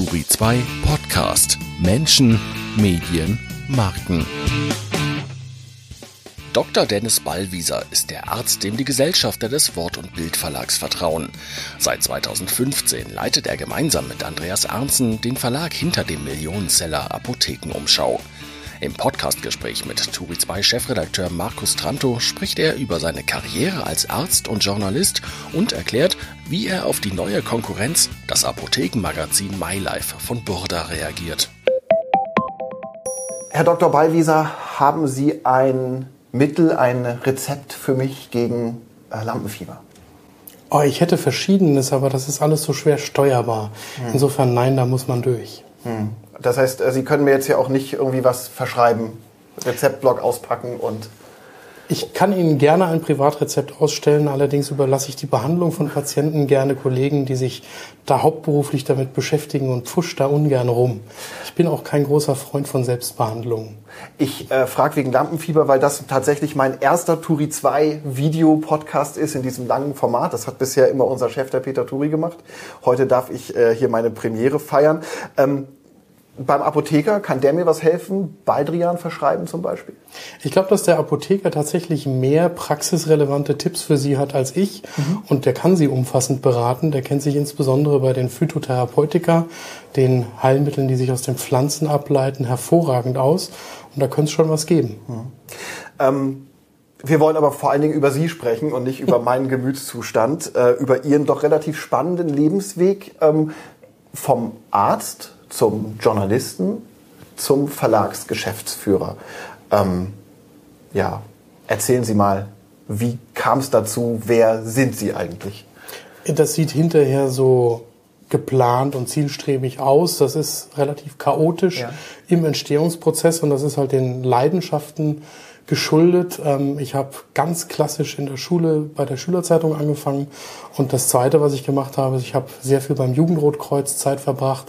Turi 2 Podcast Menschen, Medien, Marken. Dr. Dennis Ballwieser ist der Arzt, dem die Gesellschafter des Wort- und Bildverlags vertrauen. Seit 2015 leitet er gemeinsam mit Andreas Arnzen den Verlag hinter dem Millionenseller Apothekenumschau. Im Podcastgespräch mit Turi 2 Chefredakteur Markus Tranto spricht er über seine Karriere als Arzt und Journalist und erklärt, wie er auf die neue Konkurrenz, das Apothekenmagazin MyLife von Burda reagiert. Herr Dr. Ballwieser, haben Sie ein Mittel, ein Rezept für mich gegen äh, Lampenfieber? Oh, ich hätte verschiedenes, aber das ist alles so schwer steuerbar. Hm. Insofern nein, da muss man durch. Hm. Das heißt, äh, Sie können mir jetzt ja auch nicht irgendwie was verschreiben, Rezeptblock auspacken und. Ich kann Ihnen gerne ein Privatrezept ausstellen, allerdings überlasse ich die Behandlung von Patienten gerne Kollegen, die sich da hauptberuflich damit beschäftigen und pfusch da ungern rum. Ich bin auch kein großer Freund von Selbstbehandlungen. Ich äh, frage wegen Lampenfieber, weil das tatsächlich mein erster Turi 2 Video-Podcast ist in diesem langen Format. Das hat bisher immer unser Chef, der Peter Turi, gemacht. Heute darf ich äh, hier meine Premiere feiern. Ähm, beim Apotheker, kann der mir was helfen? Baldrian verschreiben zum Beispiel? Ich glaube, dass der Apotheker tatsächlich mehr praxisrelevante Tipps für Sie hat als ich. Mhm. Und der kann Sie umfassend beraten. Der kennt sich insbesondere bei den Phytotherapeutika, den Heilmitteln, die sich aus den Pflanzen ableiten, hervorragend aus. Und da könnte es schon was geben. Mhm. Ähm wir wollen aber vor allen Dingen über Sie sprechen und nicht über meinen Gemütszustand, äh, über Ihren doch relativ spannenden Lebensweg ähm, vom Arzt zum Journalisten, zum Verlagsgeschäftsführer. Ähm, ja, erzählen Sie mal, wie kam es dazu? Wer sind Sie eigentlich? Das sieht hinterher so geplant und zielstrebig aus. Das ist relativ chaotisch ja. im Entstehungsprozess und das ist halt den Leidenschaften geschuldet. Ähm, ich habe ganz klassisch in der Schule bei der Schülerzeitung angefangen und das Zweite, was ich gemacht habe, ich habe sehr viel beim Jugendrotkreuz Zeit verbracht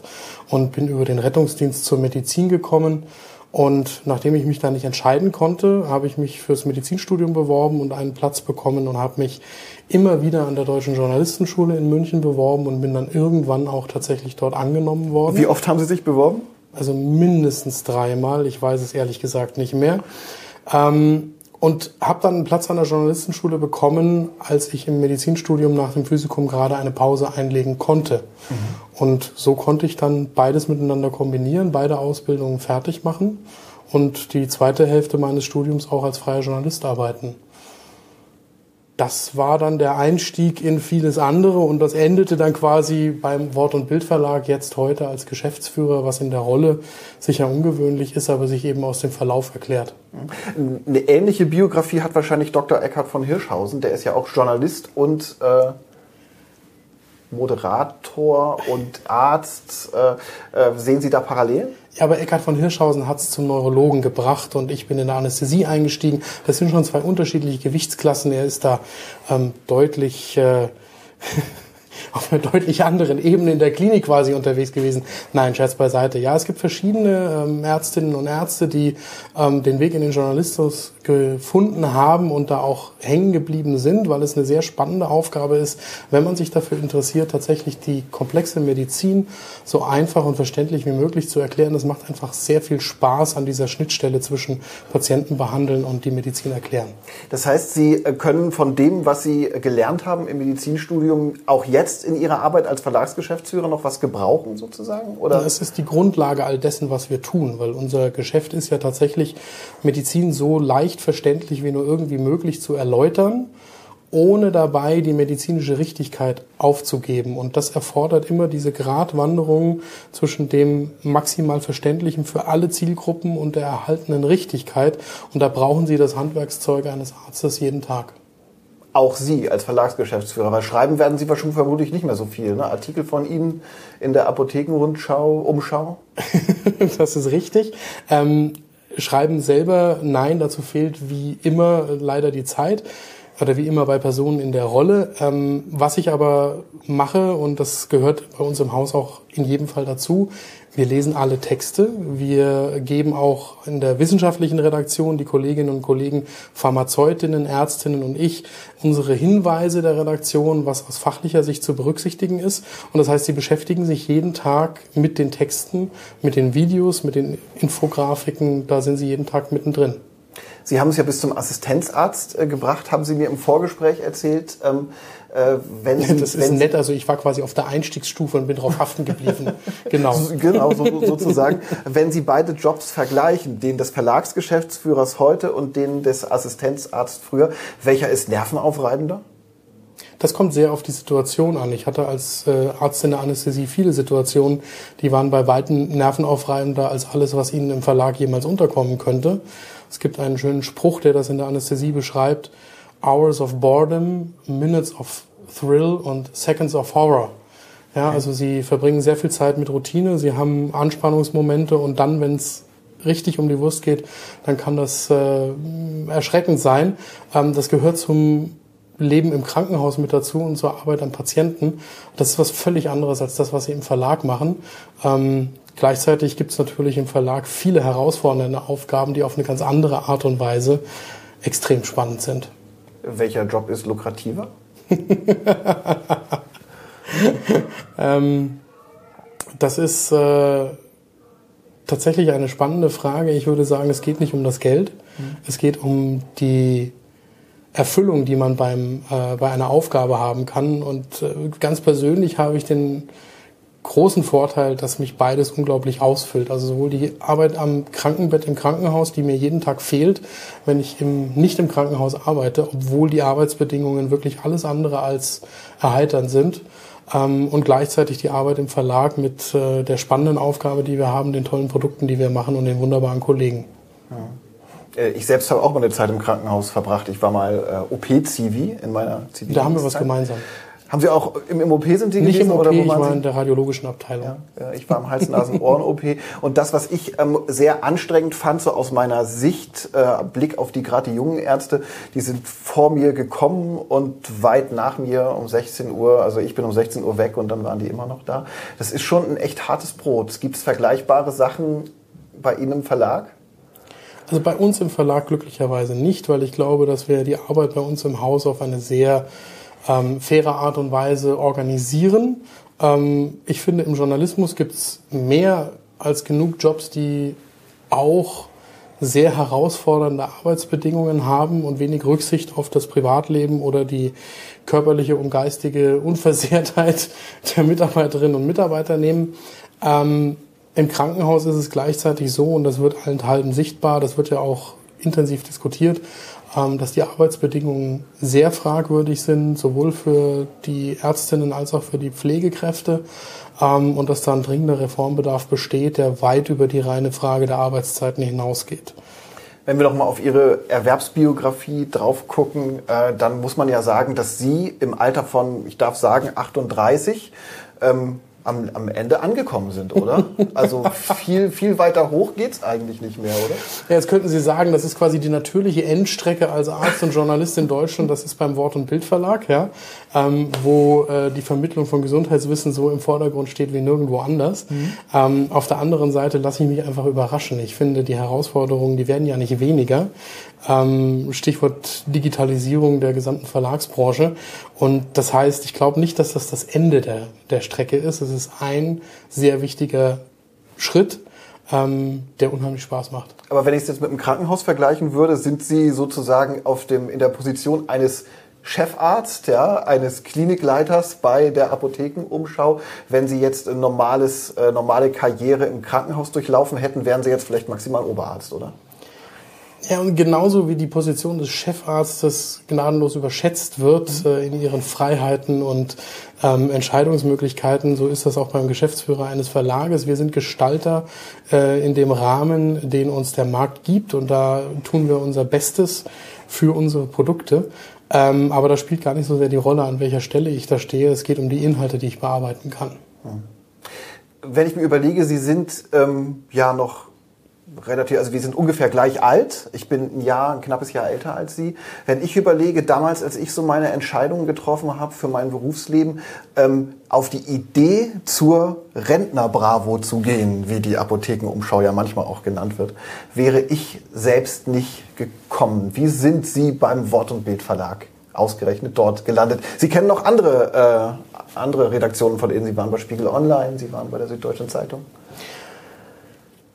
und bin über den Rettungsdienst zur Medizin gekommen. Und nachdem ich mich da nicht entscheiden konnte, habe ich mich fürs Medizinstudium beworben und einen Platz bekommen und habe mich immer wieder an der Deutschen Journalistenschule in München beworben und bin dann irgendwann auch tatsächlich dort angenommen worden. Wie oft haben Sie sich beworben? Also mindestens dreimal. Ich weiß es ehrlich gesagt nicht mehr. Ähm, und habe dann einen Platz an der Journalistenschule bekommen, als ich im Medizinstudium nach dem Physikum gerade eine Pause einlegen konnte. Mhm. Und so konnte ich dann beides miteinander kombinieren, beide Ausbildungen fertig machen und die zweite Hälfte meines Studiums auch als freier Journalist arbeiten das war dann der Einstieg in vieles andere und das endete dann quasi beim Wort- und Bildverlag jetzt heute als Geschäftsführer, was in der Rolle sicher ungewöhnlich ist, aber sich eben aus dem Verlauf erklärt. Eine ähnliche Biografie hat wahrscheinlich Dr. Eckhard von Hirschhausen, der ist ja auch Journalist und äh, Moderator und Arzt. Äh, äh, sehen Sie da Parallelen? Ja, aber Eckhard von Hirschhausen hat es zum Neurologen gebracht und ich bin in der Anästhesie eingestiegen. Das sind schon zwei unterschiedliche Gewichtsklassen. Er ist da ähm, deutlich äh, auf einer deutlich anderen Ebene in der Klinik quasi unterwegs gewesen. Nein, Scherz beiseite. Ja, es gibt verschiedene ähm, Ärztinnen und Ärzte, die ähm, den Weg in den Journalismus gefunden haben und da auch hängen geblieben sind, weil es eine sehr spannende Aufgabe ist, wenn man sich dafür interessiert, tatsächlich die komplexe Medizin so einfach und verständlich wie möglich zu erklären. Das macht einfach sehr viel Spaß an dieser Schnittstelle zwischen Patienten behandeln und die Medizin erklären. Das heißt, Sie können von dem, was Sie gelernt haben im Medizinstudium, auch jetzt in Ihrer Arbeit als Verlagsgeschäftsführer noch was gebrauchen sozusagen? Oder? Das ist die Grundlage all dessen, was wir tun, weil unser Geschäft ist ja tatsächlich Medizin so leicht leicht verständlich wie nur irgendwie möglich zu erläutern, ohne dabei die medizinische Richtigkeit aufzugeben. Und das erfordert immer diese Gratwanderung zwischen dem maximal Verständlichen für alle Zielgruppen und der erhaltenen Richtigkeit. Und da brauchen Sie das Handwerkszeug eines Arztes jeden Tag auch Sie als Verlagsgeschäftsführer, weil schreiben werden Sie wahrscheinlich vermutlich nicht mehr so viel. Ne? Artikel von Ihnen in der Apothekenrundschau, Umschau? das ist richtig. Ähm, Schreiben selber, nein, dazu fehlt wie immer leider die Zeit. oder wie immer bei Personen in der Rolle. Ähm, was ich aber mache, und das gehört bei uns im Haus auch in jedem Fall dazu, wir lesen alle Texte. Wir geben auch in der wissenschaftlichen Redaktion, die Kolleginnen und Kollegen, Pharmazeutinnen, Ärztinnen und ich, unsere Hinweise der Redaktion, was aus fachlicher Sicht zu berücksichtigen ist. Und das heißt, sie beschäftigen sich jeden Tag mit den Texten, mit den Videos, mit den Infografiken. Da sind sie jeden Tag mittendrin. Sie haben es ja bis zum Assistenzarzt äh, gebracht, haben Sie mir im Vorgespräch erzählt. Ähm, äh, wenn Sie, das ist nett, also ich war quasi auf der Einstiegsstufe und bin drauf haften geblieben. genau. genau, so, sozusagen. wenn Sie beide Jobs vergleichen, den des Verlagsgeschäftsführers heute und den des Assistenzarztes früher, welcher ist nervenaufreibender? Das kommt sehr auf die Situation an. Ich hatte als äh, Arzt in der Anästhesie viele Situationen, die waren bei weitem nervenaufreibender als alles, was Ihnen im Verlag jemals unterkommen könnte. Es gibt einen schönen Spruch, der das in der Anästhesie beschreibt. Hours of boredom, minutes of thrill und seconds of horror. Ja, also sie verbringen sehr viel Zeit mit Routine, sie haben Anspannungsmomente und dann, wenn es richtig um die Wurst geht, dann kann das äh, erschreckend sein. Ähm, das gehört zum Leben im Krankenhaus mit dazu und zur Arbeit am Patienten. Das ist was völlig anderes als das, was sie im Verlag machen. Ähm, Gleichzeitig gibt es natürlich im Verlag viele herausfordernde Aufgaben, die auf eine ganz andere Art und Weise extrem spannend sind. Welcher Job ist lukrativer? ähm, das ist äh, tatsächlich eine spannende Frage. Ich würde sagen, es geht nicht um das Geld. Mhm. Es geht um die Erfüllung, die man beim, äh, bei einer Aufgabe haben kann. Und äh, ganz persönlich habe ich den großen Vorteil, dass mich beides unglaublich ausfüllt. Also sowohl die Arbeit am Krankenbett im Krankenhaus, die mir jeden Tag fehlt, wenn ich im, nicht im Krankenhaus arbeite, obwohl die Arbeitsbedingungen wirklich alles andere als erheiternd sind. Ähm, und gleichzeitig die Arbeit im Verlag mit äh, der spannenden Aufgabe, die wir haben, den tollen Produkten, die wir machen und den wunderbaren Kollegen. Ja. Äh, ich selbst habe auch mal eine Zeit im Krankenhaus verbracht. Ich war mal äh, OP-Zivi in meiner Zivi. Da haben wir was gemeinsam. Haben Sie auch im, OP sind Sie Nicht gewesen? im OP, oder wo ich war in der radiologischen Abteilung. Ja, ich war im Hals-Nasen-Ohren-OP. Und das, was ich ähm, sehr anstrengend fand, so aus meiner Sicht, äh, Blick auf die gerade die jungen Ärzte, die sind vor mir gekommen und weit nach mir um 16 Uhr, also ich bin um 16 Uhr weg und dann waren die immer noch da. Das ist schon ein echt hartes Brot. Gibt es vergleichbare Sachen bei Ihnen im Verlag? Also bei uns im Verlag glücklicherweise nicht, weil ich glaube, dass wir die Arbeit bei uns im Haus auf eine sehr ähm, faire Art und Weise organisieren. Ähm, ich finde, im Journalismus gibt es mehr als genug Jobs, die auch sehr herausfordernde Arbeitsbedingungen haben und wenig Rücksicht auf das Privatleben oder die körperliche und geistige Unversehrtheit der Mitarbeiterinnen und Mitarbeiter nehmen. Ähm, Im Krankenhaus ist es gleichzeitig so, und das wird allenthalben sichtbar, das wird ja auch intensiv diskutiert, dass die Arbeitsbedingungen sehr fragwürdig sind, sowohl für die Ärztinnen als auch für die Pflegekräfte ähm, und dass da ein dringender Reformbedarf besteht, der weit über die reine Frage der Arbeitszeiten hinausgeht. Wenn wir noch mal auf Ihre Erwerbsbiografie drauf gucken, äh, dann muss man ja sagen, dass Sie im Alter von, ich darf sagen, 38 ähm, am, am Ende angekommen sind, oder? Also viel, viel weiter hoch geht's eigentlich nicht mehr, oder? Ja, jetzt könnten Sie sagen, das ist quasi die natürliche Endstrecke als Arzt und Journalist in Deutschland. Das ist beim Wort- und Bildverlag, ja, ähm, wo äh, die Vermittlung von Gesundheitswissen so im Vordergrund steht wie nirgendwo anders. Mhm. Ähm, auf der anderen Seite lasse ich mich einfach überraschen. Ich finde, die Herausforderungen, die werden ja nicht weniger. Ähm, Stichwort Digitalisierung der gesamten Verlagsbranche. Und das heißt, ich glaube nicht, dass das das Ende der, der Strecke ist. Es ist ein sehr wichtiger Schritt, ähm, der unheimlich Spaß macht. Aber wenn ich es jetzt mit einem Krankenhaus vergleichen würde, sind Sie sozusagen auf dem, in der Position eines Chefarzt, ja, eines Klinikleiters bei der Apothekenumschau. Wenn Sie jetzt eine normales, äh, normale Karriere im Krankenhaus durchlaufen hätten, wären Sie jetzt vielleicht maximal Oberarzt, oder? Ja, und genauso wie die Position des Chefarztes gnadenlos überschätzt wird mhm. äh, in ihren Freiheiten und ähm, Entscheidungsmöglichkeiten, so ist das auch beim Geschäftsführer eines Verlages. Wir sind Gestalter äh, in dem Rahmen, den uns der Markt gibt und da tun wir unser Bestes für unsere Produkte. Ähm, aber das spielt gar nicht so sehr die Rolle, an welcher Stelle ich da stehe. Es geht um die Inhalte, die ich bearbeiten kann. Wenn ich mir überlege, Sie sind ähm, ja noch relativ, also wir sind ungefähr gleich alt. Ich bin ein Jahr, ein knappes Jahr älter als Sie. Wenn ich überlege, damals, als ich so meine Entscheidungen getroffen habe für mein Berufsleben, ähm, auf die Idee zur Rentner-Bravo zu gehen, wie die Apothekenumschau ja manchmal auch genannt wird, wäre ich selbst nicht gekommen. Wie sind Sie beim Wort- und Bildverlag ausgerechnet dort gelandet? Sie kennen noch andere, äh, andere Redaktionen von denen. Sie waren bei Spiegel Online, Sie waren bei der Süddeutschen Zeitung.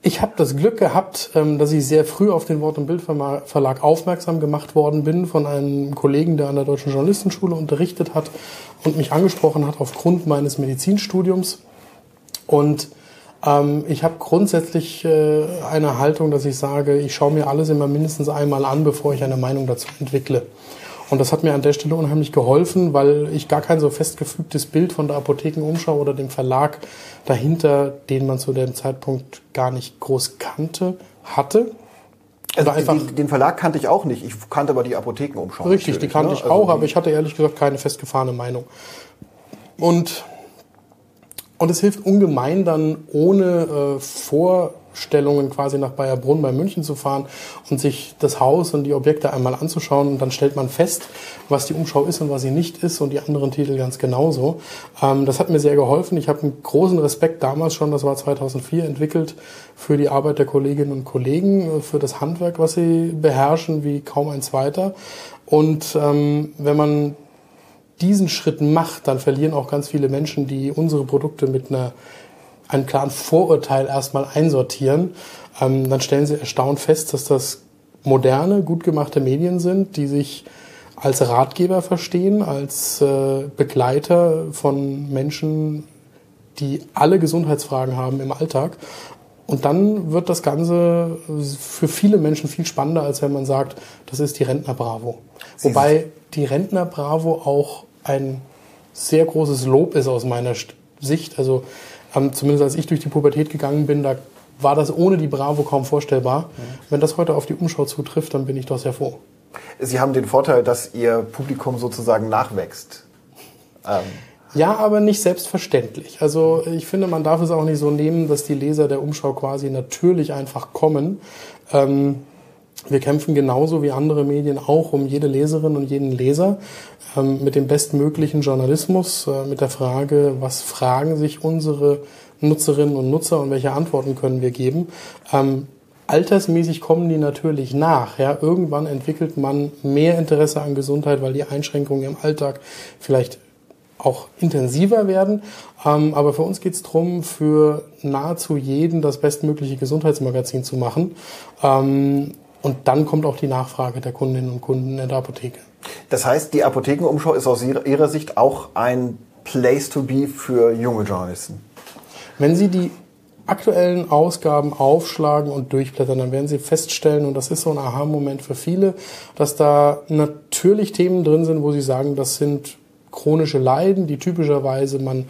Ich habe das Glück gehabt, ähm, dass ich sehr früh auf den Wort- und Bildverlag aufmerksam gemacht worden bin von einem Kollegen, der an der Deutschen Journalistenschule unterrichtet hat und mich angesprochen hat aufgrund meines Medizinstudiums. Und ähm, ich habe grundsätzlich äh, eine Haltung, dass ich sage, ich schaue mir alles immer mindestens einmal an, bevor ich eine Meinung dazu entwickle. Und das hat mir an der Stelle unheimlich geholfen, weil ich gar kein so festgefügtes Bild von der Apothekenumschau oder dem Verlag dahinter, den man zu dem Zeitpunkt gar nicht groß kannte, hatte. Also einfach den, den, Verlag kannte ich auch nicht. Ich kannte aber die Apothekenumschau. Richtig, die kannte ne? ich also auch, aber ich hatte ehrlich gesagt keine festgefahrene Meinung. Und, und es hilft ungemein dann ohne äh, Vor Stellungen quasi nach Bayerbrunn bei München zu fahren und sich das Haus und die Objekte einmal anzuschauen und dann stellt man fest, was die Umschau ist und was sie nicht ist und die anderen Titel ganz genauso. Ähm, das hat mir sehr geholfen. Ich habe einen großen Respekt damals schon, das war 2004 entwickelt, für die Arbeit der Kolleginnen und Kollegen, für das Handwerk, was sie beherrschen wie kaum ein zweiter. Und ähm, wenn man diesen Schritt macht, dann verlieren auch ganz viele Menschen, die unsere Produkte mit einer einen klaren Vorurteil erstmal einsortieren, ähm, dann stellen sie erstaunt fest, dass das moderne, gut gemachte Medien sind, die sich als Ratgeber verstehen, als äh, Begleiter von Menschen, die alle Gesundheitsfragen haben im Alltag. Und dann wird das Ganze für viele Menschen viel spannender, als wenn man sagt, das ist die Rentner Bravo. Wobei die Rentner Bravo auch ein sehr großes Lob ist aus meiner Sicht. Also ähm, zumindest als ich durch die Pubertät gegangen bin, da war das ohne die Bravo kaum vorstellbar. Mhm. Wenn das heute auf die Umschau zutrifft, dann bin ich doch sehr froh. Sie haben den Vorteil, dass Ihr Publikum sozusagen nachwächst. Ähm. Ja, aber nicht selbstverständlich. Also ich finde, man darf es auch nicht so nehmen, dass die Leser der Umschau quasi natürlich einfach kommen. Ähm, wir kämpfen genauso wie andere Medien auch um jede Leserin und jeden Leser mit dem bestmöglichen Journalismus, äh, mit der Frage, was fragen sich unsere Nutzerinnen und Nutzer und welche Antworten können wir geben. Ähm, altersmäßig kommen die natürlich nach. Ja, irgendwann entwickelt man mehr Interesse an Gesundheit, weil die Einschränkungen im Alltag vielleicht auch intensiver werden. Ähm, aber für uns geht es darum, für nahezu jeden das bestmögliche Gesundheitsmagazin zu machen. Ähm, und dann kommt auch die Nachfrage der Kundinnen und Kunden in der Apotheke. Das heißt, die Apothekenumschau ist aus Ihrer Sicht auch ein Place to be für junge Journalisten? Wenn Sie die aktuellen Ausgaben aufschlagen und durchblättern, dann werden Sie feststellen, und das ist so ein Aha-Moment für viele, dass da natürlich Themen drin sind, wo Sie sagen, das sind chronische Leiden, die typischerweise man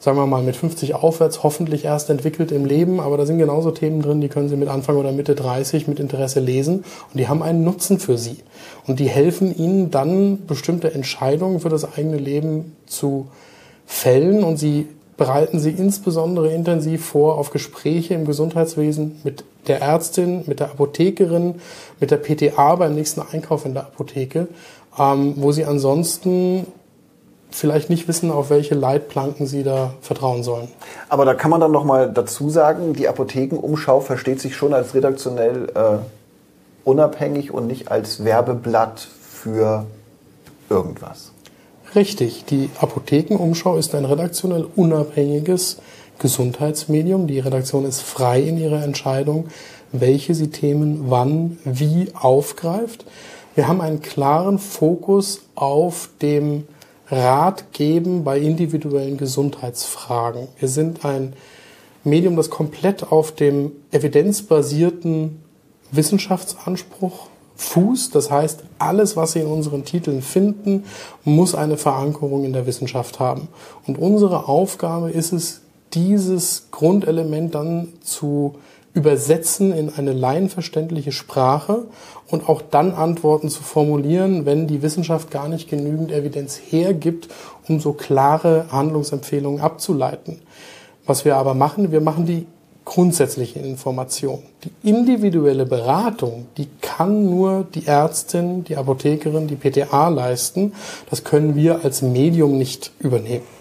sagen wir mal, mit 50 aufwärts hoffentlich erst entwickelt im Leben, aber da sind genauso Themen drin, die können Sie mit Anfang oder Mitte 30 mit Interesse lesen. Und die haben einen Nutzen für Sie. Und die helfen Ihnen dann, bestimmte Entscheidungen für das eigene Leben zu fällen. Und sie bereiten Sie insbesondere intensiv vor auf Gespräche im Gesundheitswesen mit der Ärztin, mit der Apothekerin, mit der PTA beim nächsten Einkauf in der Apotheke, ähm, wo Sie ansonsten vielleicht nicht wissen, auf welche Leitplanken sie da vertrauen sollen. Aber da kann man dann noch mal dazu sagen, die Apothekenumschau versteht sich schon als redaktionell äh, unabhängig und nicht als Werbeblatt für irgendwas. Richtig, die Apothekenumschau ist ein redaktionell unabhängiges Gesundheitsmedium. Die Redaktion ist frei in ihrer Entscheidung, welche sie Themen wann, wie aufgreift. Wir haben einen klaren Fokus auf dem Rat geben bei individuellen Gesundheitsfragen. Wir sind ein Medium, das komplett auf dem evidenzbasierten Wissenschaftsanspruch fußt. Das heißt, alles, was Sie in unseren Titeln finden, muss eine Verankerung in der Wissenschaft haben. Und unsere Aufgabe ist es, dieses Grundelement dann zu übersetzen in eine laienverständliche Sprache und auch dann Antworten zu formulieren, wenn die Wissenschaft gar nicht genügend Evidenz hergibt, um so klare Handlungsempfehlungen abzuleiten. Was wir aber machen, wir machen die grundsätzliche Information. Die individuelle Beratung, die kann nur die Ärztin, die Apothekerin, die PTA leisten. Das können wir als Medium nicht übernehmen.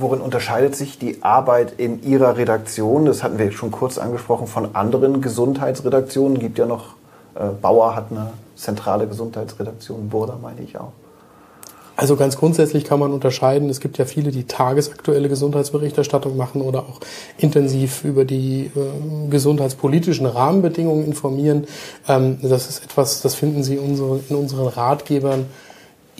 Worin unterscheidet sich die Arbeit in Ihrer Redaktion, das hatten wir schon kurz angesprochen, von anderen Gesundheitsredaktionen? Es gibt ja noch, äh, Bauer hat eine zentrale Gesundheitsredaktion, Burda meine ich auch. Also ganz grundsätzlich kann man unterscheiden. Es gibt ja viele, die tagesaktuelle Gesundheitsberichterstattung machen oder auch intensiv über die äh, gesundheitspolitischen Rahmenbedingungen informieren. Ähm, das ist etwas, das finden Sie unsere, in unseren Ratgebern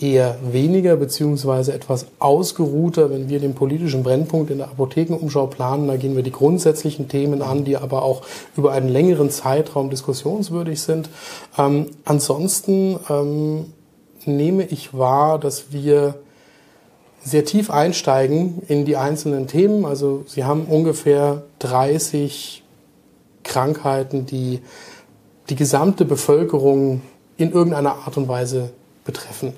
eher weniger beziehungsweise etwas ausgeruhter, wenn wir den politischen Brennpunkt in der Apothekenumschau planen. Da gehen wir die grundsätzlichen Themen an, die aber auch über einen längeren Zeitraum diskussionswürdig sind. Ähm, ansonsten ähm, nehme ich wahr, dass wir sehr tief einsteigen in die einzelnen Themen. Also Sie haben ungefähr 30 Krankheiten, die die gesamte Bevölkerung in irgendeiner Art und Weise betreffen.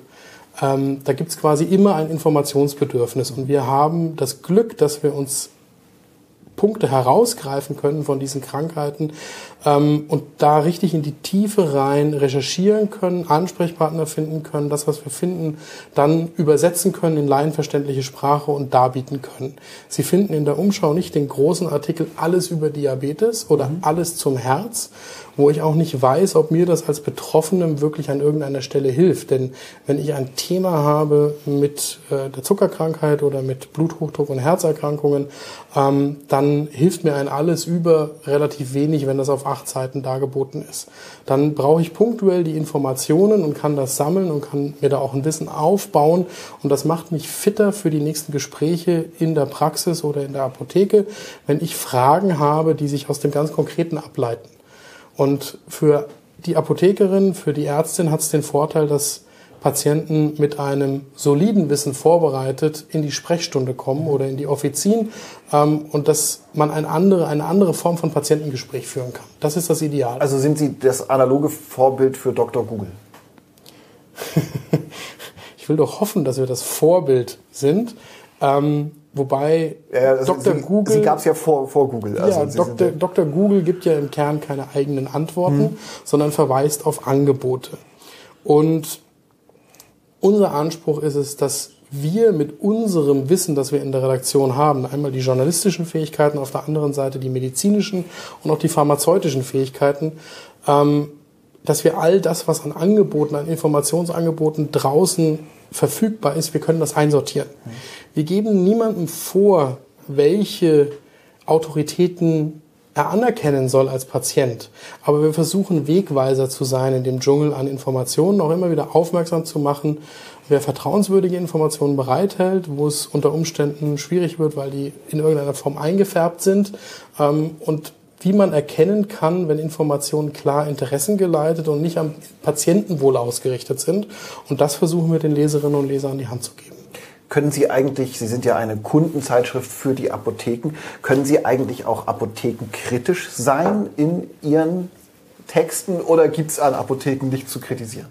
Ähm, da gibt es quasi immer ein Informationsbedürfnis. Und wir haben das Glück, dass wir uns Punkte herausgreifen können von diesen Krankheiten ähm, und da richtig in die Tiefe rein recherchieren können, Ansprechpartner finden können, das, was wir finden, dann übersetzen können in laienverständliche Sprache und darbieten können. Sie finden in der Umschau nicht den großen Artikel alles über Diabetes oder mhm. alles zum Herz, wo ich auch nicht weiß, ob mir das als Betroffenem wirklich an irgendeiner Stelle hilft. Denn wenn ich ein Thema habe mit äh, der Zuckerkrankheit oder mit Bluthochdruck und Herzerkrankungen, ähm, dann hilft mir ein alles über relativ wenig, wenn das auf acht Seiten dargeboten ist. Dann brauche ich punktuell die Informationen und kann das sammeln und kann mir da auch ein Wissen aufbauen. Und das macht mich fitter für die nächsten Gespräche in der Praxis oder in der Apotheke, wenn ich Fragen habe, die sich aus dem ganz Konkreten ableiten. Und für die Apothekerin, für die Ärztin hat es den Vorteil, dass Patienten mit einem soliden Wissen vorbereitet in die Sprechstunde kommen oder in die Offizin ähm, und dass man eine andere, eine andere Form von Patientengespräch führen kann. Das ist das Ideal. Also sind Sie das analoge Vorbild für Dr. Google? ich will doch hoffen, dass wir das Vorbild sind. Ähm, Wobei ja, also Dr. Sie, Google. Sie gab es ja vor, vor Google. Also ja, Dr. Dr. Google gibt ja im Kern keine eigenen Antworten, hm. sondern verweist auf Angebote. Und unser Anspruch ist es, dass wir mit unserem Wissen, das wir in der Redaktion haben, einmal die journalistischen Fähigkeiten, auf der anderen Seite die medizinischen und auch die pharmazeutischen Fähigkeiten, ähm, dass wir all das, was an Angeboten, an Informationsangeboten draußen verfügbar ist, wir können das einsortieren. Wir geben niemandem vor, welche Autoritäten er anerkennen soll als Patient. Aber wir versuchen Wegweiser zu sein in dem Dschungel an Informationen, auch immer wieder aufmerksam zu machen, wer vertrauenswürdige Informationen bereithält, wo es unter Umständen schwierig wird, weil die in irgendeiner Form eingefärbt sind ähm, und wie man erkennen kann, wenn Informationen klar interessengeleitet und nicht am Patientenwohl ausgerichtet sind. Und das versuchen wir den Leserinnen und Lesern an die Hand zu geben. Können Sie eigentlich, Sie sind ja eine Kundenzeitschrift für die Apotheken, können Sie eigentlich auch apothekenkritisch sein in Ihren Texten oder gibt es an Apotheken nicht zu kritisieren?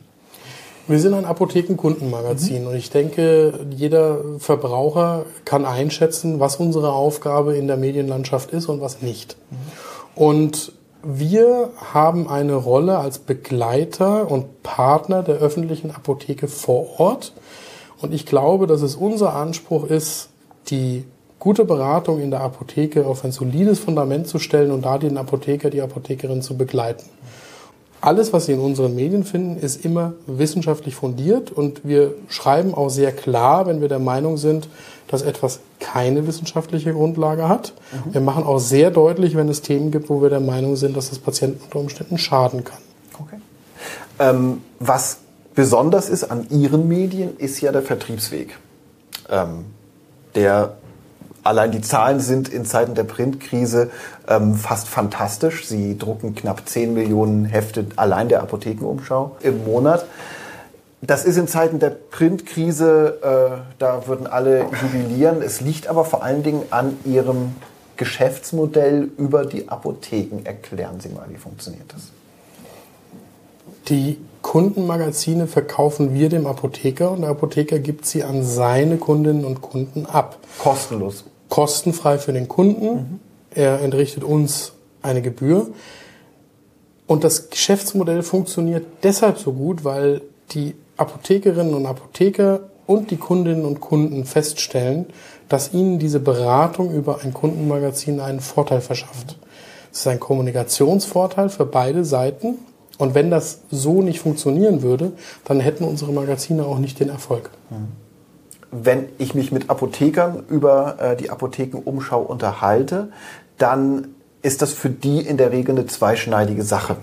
Wir sind ein Apothekenkundenmagazin mhm. und ich denke, jeder Verbraucher kann einschätzen, was unsere Aufgabe in der Medienlandschaft ist und was nicht. Mhm. Und wir haben eine Rolle als Begleiter und Partner der öffentlichen Apotheke vor Ort. Und ich glaube, dass es unser Anspruch ist, die gute Beratung in der Apotheke auf ein solides Fundament zu stellen und da den Apotheker, die Apothekerin zu begleiten. Alles, was Sie in unseren Medien finden, ist immer wissenschaftlich fundiert und wir schreiben auch sehr klar, wenn wir der Meinung sind, dass etwas keine wissenschaftliche Grundlage hat. Mhm. Wir machen auch sehr deutlich, wenn es Themen gibt, wo wir der Meinung sind, dass das Patienten unter Umständen schaden kann. Okay. Ähm, was besonders ist an Ihren Medien, ist ja der Vertriebsweg. Ähm, der allein die Zahlen sind in Zeiten der Printkrise ähm, fast fantastisch. Sie drucken knapp 10 Millionen Hefte allein der Apothekenumschau im Monat. Das ist in Zeiten der Printkrise, äh, da würden alle jubilieren. Es liegt aber vor allen Dingen an Ihrem Geschäftsmodell über die Apotheken. Erklären Sie mal, wie funktioniert das? Die Kundenmagazine verkaufen wir dem Apotheker und der Apotheker gibt sie an seine Kundinnen und Kunden ab. Kostenlos. Kostenfrei für den Kunden. Mhm er entrichtet uns eine Gebühr. Und das Geschäftsmodell funktioniert deshalb so gut, weil die Apothekerinnen und Apotheker und die Kundinnen und Kunden feststellen, dass ihnen diese Beratung über ein Kundenmagazin einen Vorteil verschafft. Es ist ein Kommunikationsvorteil für beide Seiten. Und wenn das so nicht funktionieren würde, dann hätten unsere Magazine auch nicht den Erfolg. Wenn ich mich mit Apothekern über äh, die Apothekenumschau unterhalte, dann ist das für die in der Regel eine zweischneidige Sache.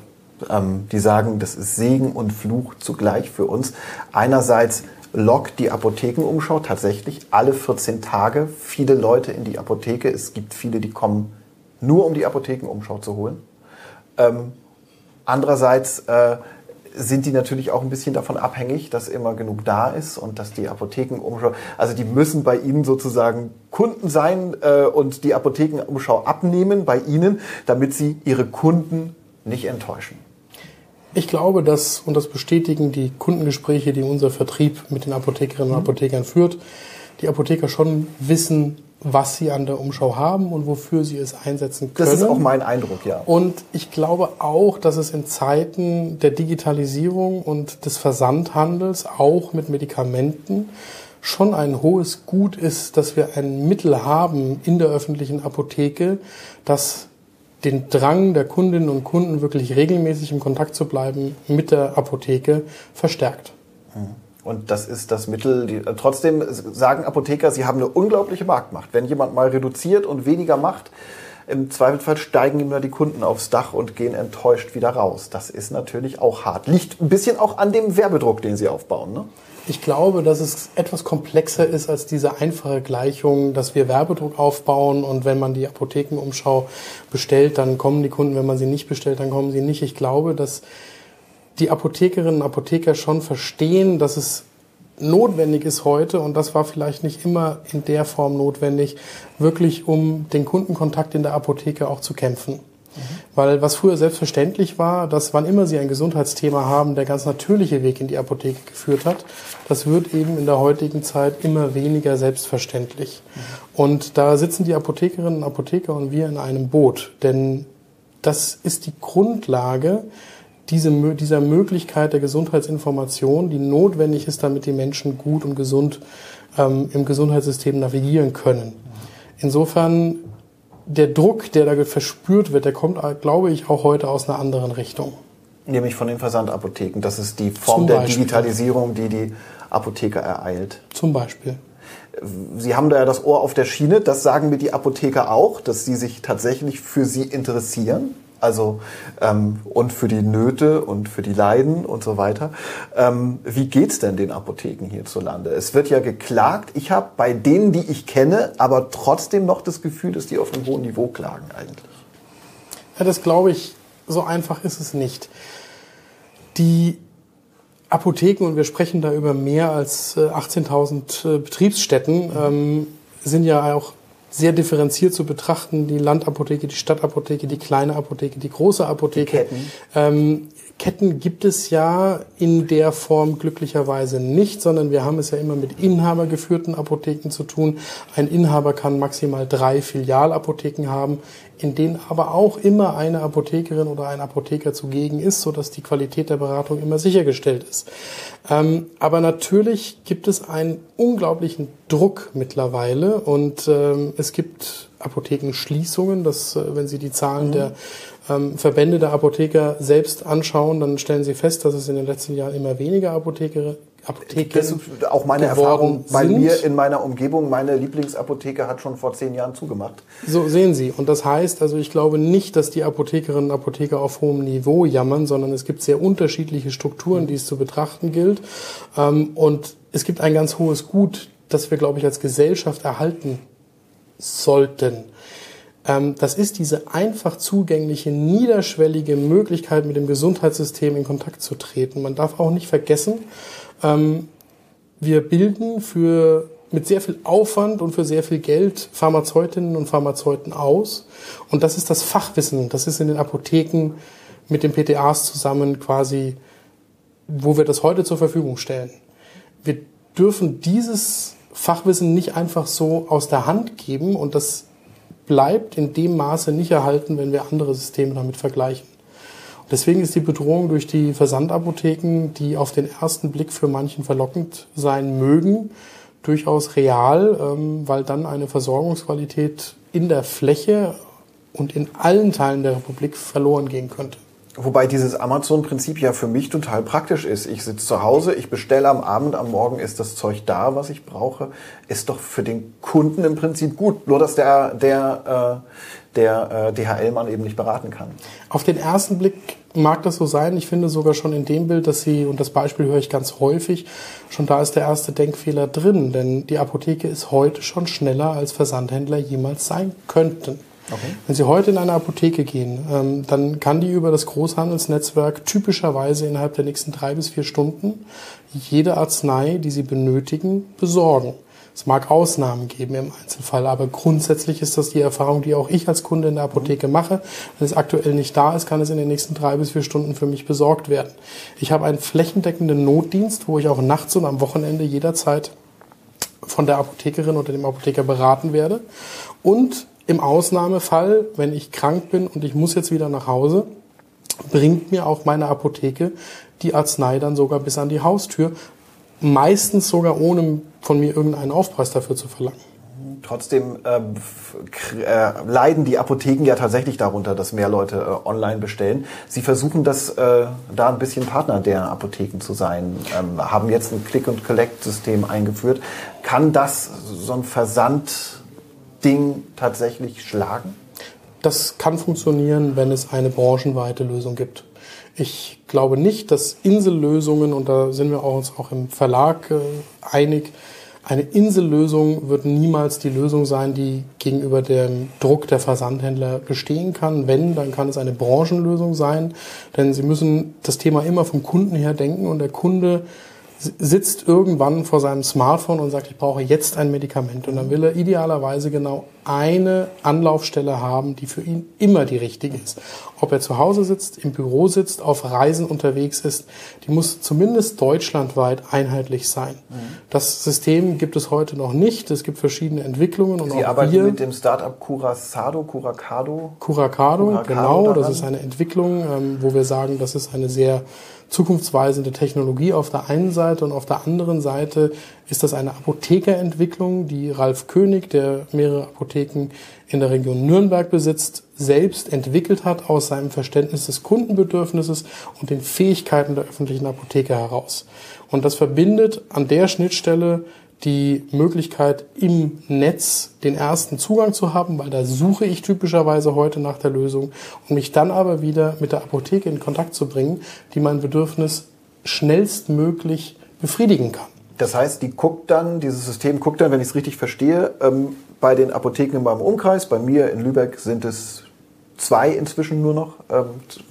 Ähm, die sagen, das ist Segen und Fluch zugleich für uns. Einerseits lockt die Apothekenumschau tatsächlich alle 14 Tage viele Leute in die Apotheke. Es gibt viele, die kommen nur um die Apothekenumschau zu holen. Ähm, andererseits äh, sind die natürlich auch ein bisschen davon abhängig, dass immer genug da ist und dass die Apothekenumschau, also die müssen bei Ihnen sozusagen Kunden sein äh, und die Apothekenumschau abnehmen bei Ihnen, damit Sie Ihre Kunden nicht enttäuschen. Ich glaube, dass, und das bestätigen die Kundengespräche, die unser Vertrieb mit den Apothekerinnen und Apothekern führt, die Apotheker schon wissen, was sie an der Umschau haben und wofür sie es einsetzen können. Das ist auch mein Eindruck, ja. Und ich glaube auch, dass es in Zeiten der Digitalisierung und des Versandhandels auch mit Medikamenten schon ein hohes Gut ist, dass wir ein Mittel haben in der öffentlichen Apotheke, das den Drang der Kundinnen und Kunden wirklich regelmäßig im Kontakt zu bleiben mit der Apotheke verstärkt. Und das ist das Mittel. Die, äh, trotzdem sagen Apotheker, sie haben eine unglaubliche Marktmacht. Wenn jemand mal reduziert und weniger macht, im Zweifelsfall steigen ihm da die Kunden aufs Dach und gehen enttäuscht wieder raus. Das ist natürlich auch hart. Liegt ein bisschen auch an dem Werbedruck, den sie aufbauen. Ne? Ich glaube, dass es etwas komplexer ist als diese einfache Gleichung, dass wir Werbedruck aufbauen und wenn man die Apothekenumschau bestellt, dann kommen die Kunden, wenn man sie nicht bestellt, dann kommen sie nicht. Ich glaube, dass die Apothekerinnen und Apotheker schon verstehen, dass es notwendig ist heute, und das war vielleicht nicht immer in der Form notwendig, wirklich um den Kundenkontakt in der Apotheke auch zu kämpfen. Mhm. Weil was früher selbstverständlich war, dass wann immer Sie ein Gesundheitsthema haben, der ganz natürliche Weg in die Apotheke geführt hat, das wird eben in der heutigen Zeit immer weniger selbstverständlich. Mhm. Und da sitzen die Apothekerinnen und Apotheker und wir in einem Boot. Denn das ist die Grundlage, diese, dieser Möglichkeit der Gesundheitsinformation, die notwendig ist, damit die Menschen gut und gesund ähm, im Gesundheitssystem navigieren können. Insofern der Druck, der da verspürt wird, der kommt, glaube ich, auch heute aus einer anderen Richtung. Nämlich von den Versandapotheken. Das ist die Form der Digitalisierung, die die Apotheker ereilt. Zum Beispiel. Sie haben da ja das Ohr auf der Schiene. Das sagen mir die Apotheker auch, dass sie sich tatsächlich für Sie interessieren. Also ähm, und für die Nöte und für die Leiden und so weiter. Ähm, wie geht's denn den Apotheken hierzulande? Es wird ja geklagt. Ich habe bei denen, die ich kenne, aber trotzdem noch das Gefühl, dass die auf einem hohen Niveau klagen eigentlich. Ja, das glaube ich. So einfach ist es nicht. Die Apotheken, und wir sprechen da über mehr als 18.000 äh, Betriebsstätten, ähm, sind ja auch sehr differenziert zu betrachten, die Landapotheke, die Stadtapotheke, die kleine Apotheke, die große Apotheke. Die. Ähm, Ketten gibt es ja in der Form glücklicherweise nicht, sondern wir haben es ja immer mit inhabergeführten Apotheken zu tun. Ein Inhaber kann maximal drei Filialapotheken haben, in denen aber auch immer eine Apothekerin oder ein Apotheker zugegen ist, sodass die Qualität der Beratung immer sichergestellt ist. Ähm, aber natürlich gibt es einen unglaublichen Druck mittlerweile und ähm, es gibt Apothekenschließungen, dass, äh, wenn Sie die Zahlen mhm. der ähm, Verbände der Apotheker selbst anschauen, dann stellen sie fest, dass es in den letzten Jahren immer weniger Apotheker Apotheken das ist auch meine Erfahrung bei sind. mir in meiner Umgebung. Meine Lieblingsapotheke hat schon vor zehn Jahren zugemacht. So sehen Sie. Und das heißt, also ich glaube nicht, dass die Apothekerinnen und Apotheker auf hohem Niveau jammern, sondern es gibt sehr unterschiedliche Strukturen, die es zu betrachten gilt. Ähm, und es gibt ein ganz hohes Gut, das wir, glaube ich, als Gesellschaft erhalten sollten. Ähm, das ist diese einfach zugängliche, niederschwellige Möglichkeit, mit dem Gesundheitssystem in Kontakt zu treten. Man darf auch nicht vergessen, ähm, wir bilden für mit sehr viel Aufwand und für sehr viel Geld Pharmazeutinnen und Pharmazeuten aus. Und das ist das Fachwissen. Das ist in den Apotheken mit den PTAs zusammen quasi, wo wir das heute zur Verfügung stellen. Wir dürfen dieses Fachwissen nicht einfach so aus der Hand geben und das bleibt in dem Maße nicht erhalten, wenn wir andere Systeme damit vergleichen. Deswegen ist die Bedrohung durch die Versandapotheken, die auf den ersten Blick für manchen verlockend sein mögen, durchaus real, ähm, weil dann eine Versorgungsqualität in der Fläche und in allen Teilen der Republik verloren gehen könnte. Wobei dieses Amazon-Prinzip ja für mich total praktisch ist. Ich sitze zu Hause, ich bestelle am Abend, am Morgen ist das Zeug da, was ich brauche. Ist doch für den Kunden im Prinzip gut. Nur, dass der, der, äh, der äh, DHL-Mann eben nicht beraten kann. Auf den ersten Blick mag das so sein. Ich finde sogar schon in dem Bild, dass Sie, und das Beispiel höre ich ganz häufig, schon da ist der erste Denkfehler drin. Denn die Apotheke ist heute schon schneller als Versandhändler jemals sein könnten. Okay. Wenn Sie heute in eine Apotheke gehen, ähm, dann kann die über das Großhandelsnetzwerk typischerweise innerhalb der nächsten drei bis vier Stunden jede Arznei, die Sie benötigen, besorgen. Es mag Ausnahmen geben im Einzelfall, aber grundsätzlich ist das die Erfahrung, die auch ich als Kunde in der Apotheke mache. Wenn es aktuell nicht da ist, kann es in den nächsten drei bis vier Stunden für mich besorgt werden. Ich habe einen flächendeckenden Notdienst, wo ich auch nachts und am Wochenende jederzeit von der Apothekerin oder dem Apotheker beraten werde. Und im Ausnahmefall, wenn ich krank bin und ich muss jetzt wieder nach Hause, bringt mir auch meine Apotheke die Arznei dann sogar bis an die Haustür. Meistens sogar ohne von mir irgendeinen Aufpreis dafür zu verlangen. Trotzdem äh, äh, leiden die Apotheken ja tatsächlich darunter, dass mehr Leute äh, online bestellen. Sie versuchen das äh, da ein bisschen Partner der Apotheken zu sein, ähm, haben jetzt ein Click-and-Collect-System eingeführt. Kann das so ein Versand Ding tatsächlich schlagen? Das kann funktionieren, wenn es eine branchenweite Lösung gibt. Ich glaube nicht, dass Insellösungen, und da sind wir uns auch im Verlag äh, einig, eine Insellösung wird niemals die Lösung sein, die gegenüber dem Druck der Versandhändler bestehen kann. Wenn, dann kann es eine Branchenlösung sein, denn sie müssen das Thema immer vom Kunden her denken und der Kunde sitzt irgendwann vor seinem Smartphone und sagt, ich brauche jetzt ein Medikament. Und dann will er idealerweise genau eine Anlaufstelle haben, die für ihn immer die richtige ist. Ob er zu Hause sitzt, im Büro sitzt, auf Reisen unterwegs ist, die muss zumindest deutschlandweit einheitlich sein. Mhm. Das System gibt es heute noch nicht. Es gibt verschiedene Entwicklungen. Und Sie arbeiten wir, mit dem Startup Curacado, Curacado? Curacado, Curacado genau. Daran? Das ist eine Entwicklung, ähm, wo wir sagen, das ist eine sehr zukunftsweisende Technologie auf der einen Seite und auf der anderen Seite ist das eine Apothekerentwicklung, die Ralf König, der mehrere Apotheken in der Region Nürnberg besitzt, selbst entwickelt hat aus seinem Verständnis des Kundenbedürfnisses und den Fähigkeiten der öffentlichen Apotheke heraus. Und das verbindet an der Schnittstelle die Möglichkeit, im Netz den ersten Zugang zu haben, weil da suche ich typischerweise heute nach der Lösung und mich dann aber wieder mit der Apotheke in Kontakt zu bringen, die mein Bedürfnis schnellstmöglich befriedigen kann. Das heißt, die guckt dann, dieses System guckt dann, wenn ich es richtig verstehe, ähm, bei den Apotheken in meinem Umkreis, bei mir in Lübeck sind es zwei inzwischen nur noch, ähm,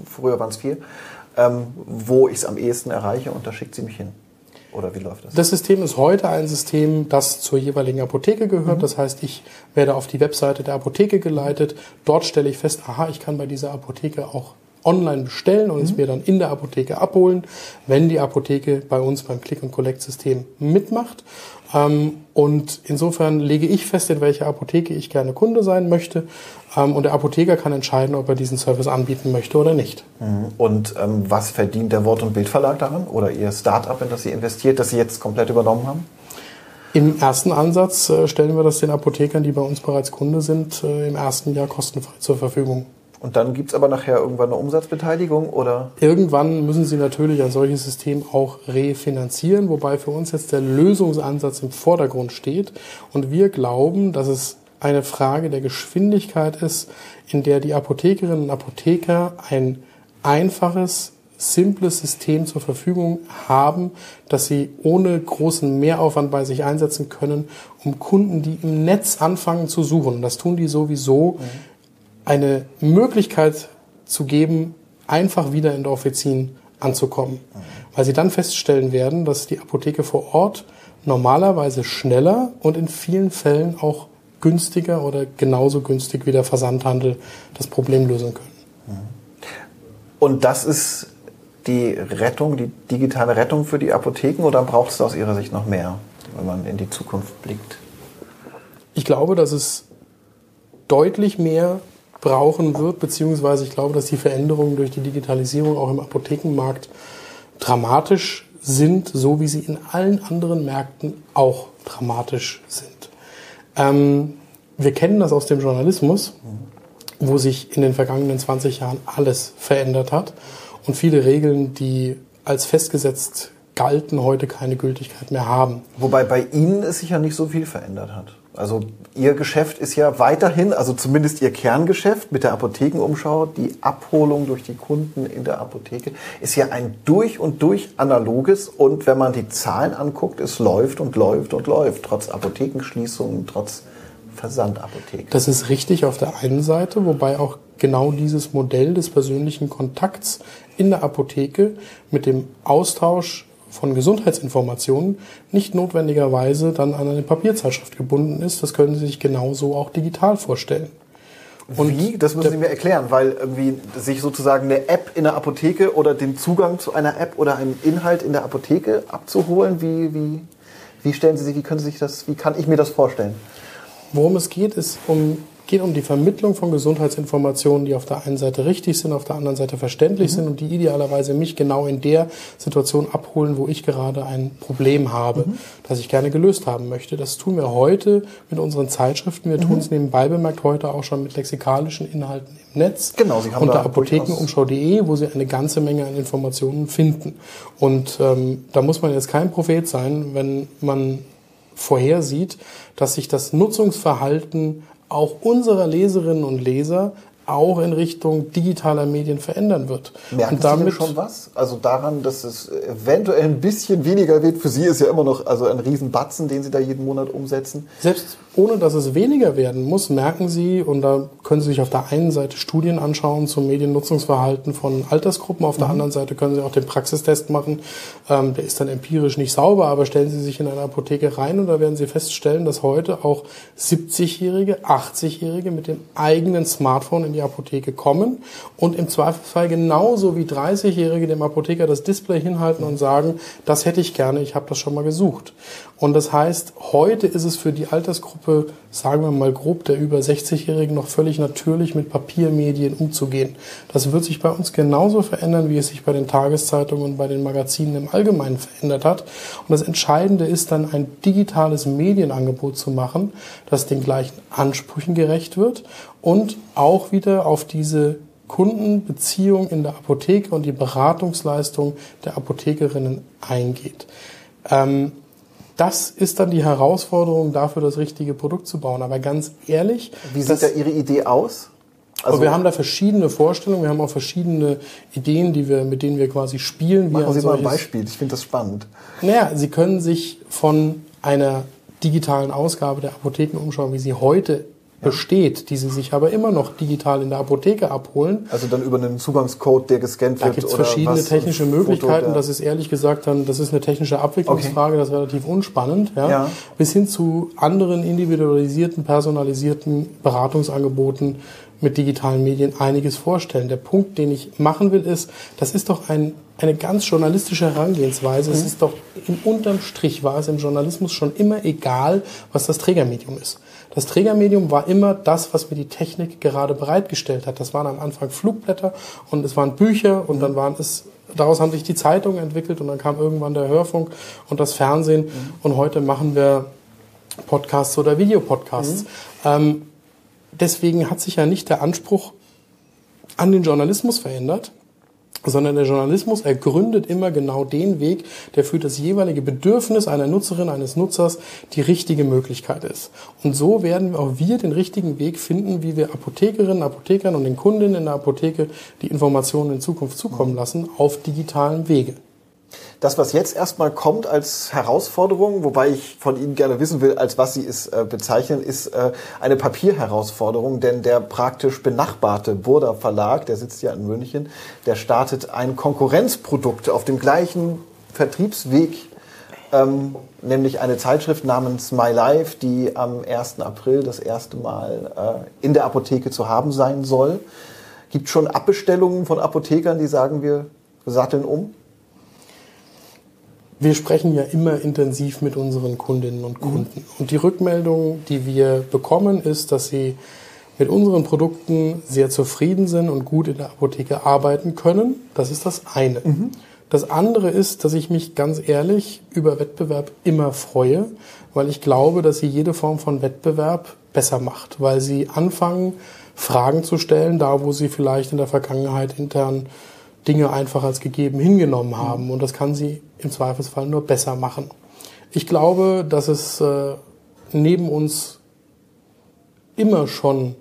früher waren es vier, ähm, wo ich es am ehesten erreiche und da schickt sie mich hin. Oder wie läuft das? Das System ist heute ein System, das zur jeweiligen Apotheke gehört. Mhm. Das heißt, ich werde auf die Webseite der Apotheke geleitet. Dort stelle ich fest, aha, ich kann bei dieser Apotheke auch online bestellen und mhm. es mir dann in der Apotheke abholen, wenn die Apotheke bei uns beim Click-and-Collect-System mitmacht. Ähm, und insofern lege ich fest, in welcher Apotheke ich gerne Kunde sein möchte. Ähm, und der Apotheker kann entscheiden, ob er diesen Service anbieten möchte oder nicht. Mhm. Und ähm, was verdient der Wort- und Bildverlag daran oder Ihr Start-up, in das Sie investiert, das Sie jetzt komplett übernommen haben? Im ersten Ansatz äh, stellen wir das den Apothekern, die bei uns bereits Kunde sind, äh, im ersten Jahr kostenfrei zur Verfügung. Und dann gibt es aber nachher irgendwann eine Umsatzbeteiligung oder? Irgendwann müssen Sie natürlich ein solches System auch refinanzieren, wobei für uns jetzt der Lösungsansatz im Vordergrund steht. Und wir glauben, dass es eine Frage der Geschwindigkeit ist, in der die Apothekerinnen und Apotheker ein einfaches, simples System zur Verfügung haben, das sie ohne großen Mehraufwand bei sich einsetzen können, um Kunden, die im Netz anfangen zu suchen, das tun die sowieso, mhm eine Möglichkeit zu geben, einfach wieder in der Offizin anzukommen. Weil sie dann feststellen werden, dass die Apotheke vor Ort normalerweise schneller und in vielen Fällen auch günstiger oder genauso günstig wie der Versandhandel das Problem lösen können. Und das ist die Rettung, die digitale Rettung für die Apotheken oder braucht es aus Ihrer Sicht noch mehr, wenn man in die Zukunft blickt? Ich glaube, dass es deutlich mehr brauchen wird, beziehungsweise ich glaube, dass die Veränderungen durch die Digitalisierung auch im Apothekenmarkt dramatisch sind, so wie sie in allen anderen Märkten auch dramatisch sind. Ähm, wir kennen das aus dem Journalismus, wo sich in den vergangenen 20 Jahren alles verändert hat und viele Regeln, die als festgesetzt galten, heute keine Gültigkeit mehr haben. Wobei bei Ihnen es sich ja nicht so viel verändert hat. Also Ihr Geschäft ist ja weiterhin, also zumindest Ihr Kerngeschäft mit der Apothekenumschau, die Abholung durch die Kunden in der Apotheke, ist ja ein durch und durch analoges und wenn man die Zahlen anguckt, es läuft und läuft und läuft, trotz Apothekenschließungen, trotz Versandapotheken. Das ist richtig auf der einen Seite, wobei auch genau dieses Modell des persönlichen Kontakts in der Apotheke mit dem Austausch von Gesundheitsinformationen nicht notwendigerweise dann an eine Papierzeitschrift gebunden ist. Das können Sie sich genauso auch digital vorstellen. Und wie? Das müssen Sie mir erklären, weil irgendwie sich sozusagen eine App in der Apotheke oder den Zugang zu einer App oder einen Inhalt in der Apotheke abzuholen, wie, wie, wie stellen Sie sich, wie können Sie sich das, wie kann ich mir das vorstellen? Worum es geht, ist um geht um die Vermittlung von Gesundheitsinformationen, die auf der einen Seite richtig sind, auf der anderen Seite verständlich mhm. sind und die idealerweise mich genau in der Situation abholen, wo ich gerade ein Problem habe, mhm. das ich gerne gelöst haben möchte. Das tun wir heute mit unseren Zeitschriften. Wir mhm. tun es nebenbei bemerkt heute auch schon mit lexikalischen Inhalten im Netz. Genau, Sie haben unter apothekenumschau.de, wo Sie eine ganze Menge an Informationen finden. Und ähm, da muss man jetzt kein Prophet sein, wenn man vorhersieht, dass sich das Nutzungsverhalten auch unserer Leserinnen und Leser auch in Richtung digitaler Medien verändern wird. Merken und damit Sie schon was? Also daran, dass es eventuell ein bisschen weniger wird. Für Sie ist ja immer noch also ein Riesenbatzen, den Sie da jeden Monat umsetzen. Selbst ohne, dass es weniger werden muss, merken Sie, und da können Sie sich auf der einen Seite Studien anschauen zum Mediennutzungsverhalten von Altersgruppen, auf der mhm. anderen Seite können Sie auch den Praxistest machen. Ähm, der ist dann empirisch nicht sauber, aber stellen Sie sich in eine Apotheke rein und da werden Sie feststellen, dass heute auch 70-Jährige, 80-Jährige mit dem eigenen Smartphone in die Apotheke kommen und im Zweifelsfall genauso wie 30-Jährige dem Apotheker das Display hinhalten und sagen, das hätte ich gerne, ich habe das schon mal gesucht. Und das heißt, heute ist es für die Altersgruppe, sagen wir mal grob, der über 60-Jährigen noch völlig natürlich, mit Papiermedien umzugehen. Das wird sich bei uns genauso verändern, wie es sich bei den Tageszeitungen und bei den Magazinen im Allgemeinen verändert hat. Und das Entscheidende ist dann, ein digitales Medienangebot zu machen, das den gleichen Ansprüchen gerecht wird und auch wieder auf diese Kundenbeziehung in der Apotheke und die Beratungsleistung der Apothekerinnen eingeht. Ähm, das ist dann die Herausforderung dafür, das richtige Produkt zu bauen. Aber ganz ehrlich. Wie sieht da Ihre Idee aus? Also wir haben da verschiedene Vorstellungen, wir haben auch verschiedene Ideen, die wir, mit denen wir quasi spielen. Machen Sie mal ein Beispiel, ich finde das spannend. Naja, Sie können sich von einer digitalen Ausgabe der Apothekenumschau, wie sie heute besteht, die sie sich aber immer noch digital in der Apotheke abholen. Also dann über einen Zugangscode, der gescannt wird. Da gibt es verschiedene technische Möglichkeiten. Das ist ehrlich gesagt dann, das ist eine technische Abwicklungsfrage, okay. das ist relativ unspannend. Ja? ja. Bis hin zu anderen individualisierten, personalisierten Beratungsangeboten mit digitalen Medien einiges vorstellen. Der Punkt, den ich machen will, ist, das ist doch ein, eine ganz journalistische Herangehensweise. Mhm. Es ist doch im unterm Strich war es im Journalismus schon immer egal, was das Trägermedium ist. Das Trägermedium war immer das, was mir die Technik gerade bereitgestellt hat. Das waren am Anfang Flugblätter und es waren Bücher und dann waren es, daraus haben sich die Zeitungen entwickelt und dann kam irgendwann der Hörfunk und das Fernsehen mhm. und heute machen wir Podcasts oder Videopodcasts. Mhm. Ähm, deswegen hat sich ja nicht der Anspruch an den Journalismus verändert, sondern der Journalismus ergründet immer genau den Weg, der für das jeweilige Bedürfnis einer Nutzerin, eines Nutzers die richtige Möglichkeit ist. Und so werden auch wir den richtigen Weg finden, wie wir Apothekerinnen, Apothekern und den Kundinnen in der Apotheke die Informationen in Zukunft zukommen lassen auf digitalen Wege. Das, was jetzt erstmal kommt als Herausforderung, wobei ich von Ihnen gerne wissen will, als was Sie es äh, bezeichnen, ist äh, eine Papierherausforderung, denn der praktisch benachbarte Burda Verlag, der sitzt ja in München, der startet ein Konkurrenzprodukt auf dem gleichen Vertriebsweg, ähm, nämlich eine Zeitschrift namens My Life, die am 1. April das erste Mal äh, in der Apotheke zu haben sein soll. Gibt schon Abbestellungen von Apothekern, die sagen, wir satteln um? Wir sprechen ja immer intensiv mit unseren Kundinnen und Kunden. Mhm. Und die Rückmeldung, die wir bekommen, ist, dass sie mit unseren Produkten sehr zufrieden sind und gut in der Apotheke arbeiten können. Das ist das eine. Mhm. Das andere ist, dass ich mich ganz ehrlich über Wettbewerb immer freue, weil ich glaube, dass sie jede Form von Wettbewerb besser macht, weil sie anfangen, Fragen zu stellen, da wo sie vielleicht in der Vergangenheit intern Dinge einfach als gegeben hingenommen haben. Und das kann sie im Zweifelsfall nur besser machen. Ich glaube, dass es äh, neben uns immer schon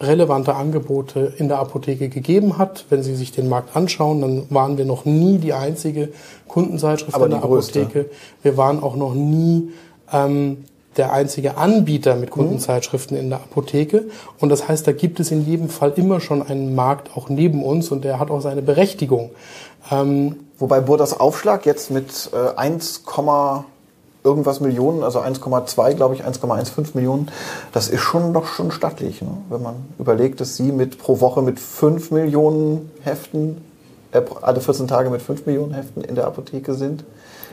relevante Angebote in der Apotheke gegeben hat. Wenn Sie sich den Markt anschauen, dann waren wir noch nie die einzige Kundenzeitschrift Aber in der größte. Apotheke. Wir waren auch noch nie ähm, der einzige Anbieter mit Kundenzeitschriften in der Apotheke. Und das heißt, da gibt es in jedem Fall immer schon einen Markt auch neben uns und der hat auch seine Berechtigung. Ähm, Wobei Burdas Aufschlag jetzt mit äh, 1, irgendwas Millionen, also 1,2, glaube ich, 1,15 Millionen, das ist schon doch schon stattlich, ne? wenn man überlegt, dass sie mit pro Woche mit 5 Millionen Heften, äh, alle 14 Tage mit 5 Millionen Heften in der Apotheke sind.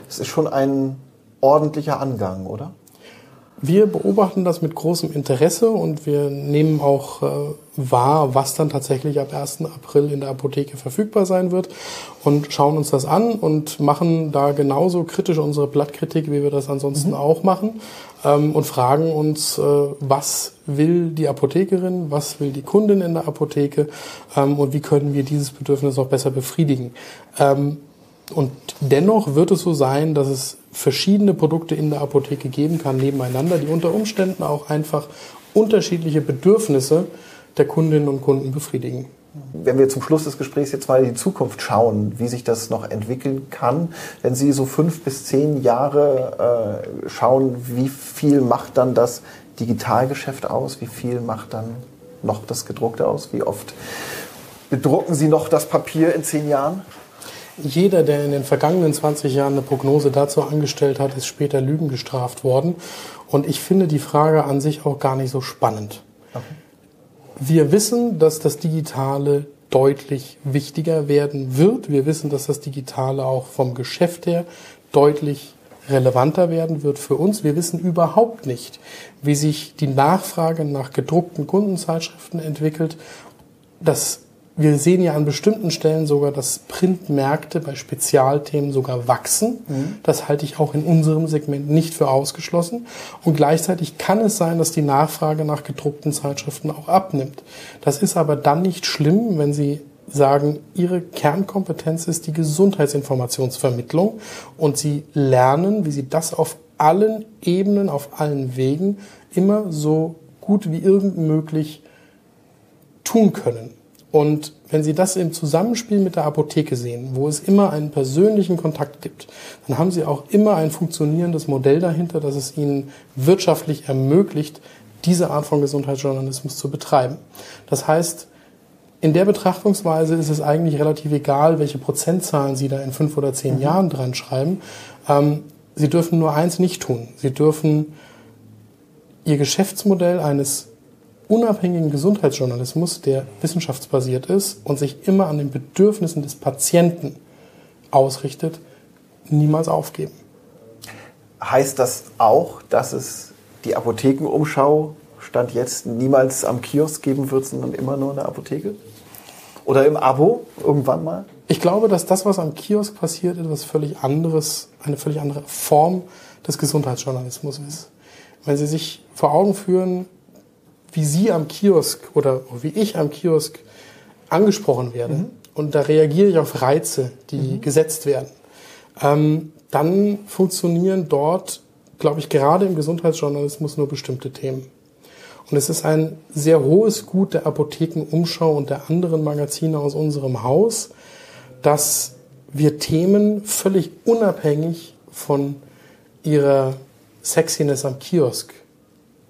Das ist schon ein ordentlicher Angang, oder? Wir beobachten das mit großem Interesse und wir nehmen auch äh, wahr, was dann tatsächlich ab 1. April in der Apotheke verfügbar sein wird und schauen uns das an und machen da genauso kritisch unsere Blattkritik, wie wir das ansonsten mhm. auch machen ähm, und fragen uns, äh, was will die Apothekerin, was will die Kundin in der Apotheke ähm, und wie können wir dieses Bedürfnis noch besser befriedigen. Ähm, und dennoch wird es so sein, dass es verschiedene Produkte in der Apotheke geben kann nebeneinander, die unter Umständen auch einfach unterschiedliche Bedürfnisse der Kundinnen und Kunden befriedigen. Wenn wir zum Schluss des Gesprächs jetzt mal in die Zukunft schauen, wie sich das noch entwickeln kann, wenn Sie so fünf bis zehn Jahre äh, schauen, wie viel macht dann das Digitalgeschäft aus? Wie viel macht dann noch das Gedruckte aus? Wie oft bedrucken Sie noch das Papier in zehn Jahren? Jeder, der in den vergangenen 20 Jahren eine Prognose dazu angestellt hat, ist später Lügen gestraft worden. Und ich finde die Frage an sich auch gar nicht so spannend. Okay. Wir wissen, dass das Digitale deutlich wichtiger werden wird. Wir wissen, dass das Digitale auch vom Geschäft her deutlich relevanter werden wird für uns. Wir wissen überhaupt nicht, wie sich die Nachfrage nach gedruckten Kundenzeitschriften entwickelt. Das wir sehen ja an bestimmten Stellen sogar, dass Printmärkte bei Spezialthemen sogar wachsen. Mhm. Das halte ich auch in unserem Segment nicht für ausgeschlossen. Und gleichzeitig kann es sein, dass die Nachfrage nach gedruckten Zeitschriften auch abnimmt. Das ist aber dann nicht schlimm, wenn Sie sagen, Ihre Kernkompetenz ist die Gesundheitsinformationsvermittlung und Sie lernen, wie Sie das auf allen Ebenen, auf allen Wegen immer so gut wie irgend möglich tun können. Und wenn Sie das im Zusammenspiel mit der Apotheke sehen, wo es immer einen persönlichen Kontakt gibt, dann haben Sie auch immer ein funktionierendes Modell dahinter, das es Ihnen wirtschaftlich ermöglicht, diese Art von Gesundheitsjournalismus zu betreiben. Das heißt, in der Betrachtungsweise ist es eigentlich relativ egal, welche Prozentzahlen Sie da in fünf oder zehn mhm. Jahren dran schreiben. Ähm, Sie dürfen nur eins nicht tun. Sie dürfen Ihr Geschäftsmodell eines unabhängigen Gesundheitsjournalismus, der wissenschaftsbasiert ist und sich immer an den Bedürfnissen des Patienten ausrichtet, niemals aufgeben. Heißt das auch, dass es die Apothekenumschau Stand jetzt niemals am Kiosk geben wird, sondern immer nur in der Apotheke? Oder im Abo irgendwann mal? Ich glaube, dass das, was am Kiosk passiert, etwas völlig anderes, eine völlig andere Form des Gesundheitsjournalismus ist. Wenn Sie sich vor Augen führen, wie Sie am Kiosk oder wie ich am Kiosk angesprochen werde mhm. und da reagiere ich auf Reize, die mhm. gesetzt werden, ähm, dann funktionieren dort, glaube ich, gerade im Gesundheitsjournalismus nur bestimmte Themen. Und es ist ein sehr hohes Gut der Apothekenumschau und der anderen Magazine aus unserem Haus, dass wir Themen völlig unabhängig von ihrer Sexiness am Kiosk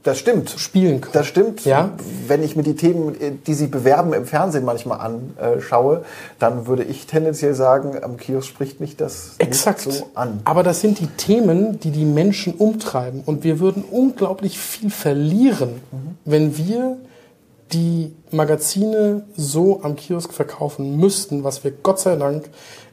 das stimmt. Spielen können. Das stimmt. Ja? Wenn ich mir die Themen, die Sie bewerben im Fernsehen manchmal anschaue, dann würde ich tendenziell sagen, am Kiosk spricht mich das Exakt. nicht so an. Aber das sind die Themen, die die Menschen umtreiben. Und wir würden unglaublich viel verlieren, mhm. wenn wir die Magazine so am Kiosk verkaufen müssten, was wir Gott sei Dank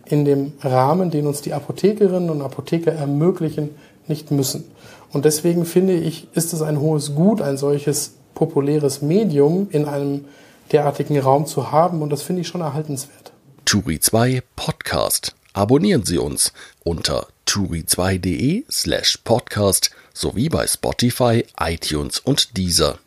in dem Rahmen, den uns die Apothekerinnen und Apotheker ermöglichen, nicht müssen. Und deswegen finde ich, ist es ein hohes Gut, ein solches populäres Medium in einem derartigen Raum zu haben und das finde ich schon erhaltenswert. Turi 2 Podcast. Abonnieren Sie uns unter turi2.de slash podcast sowie bei Spotify, iTunes und Deezer.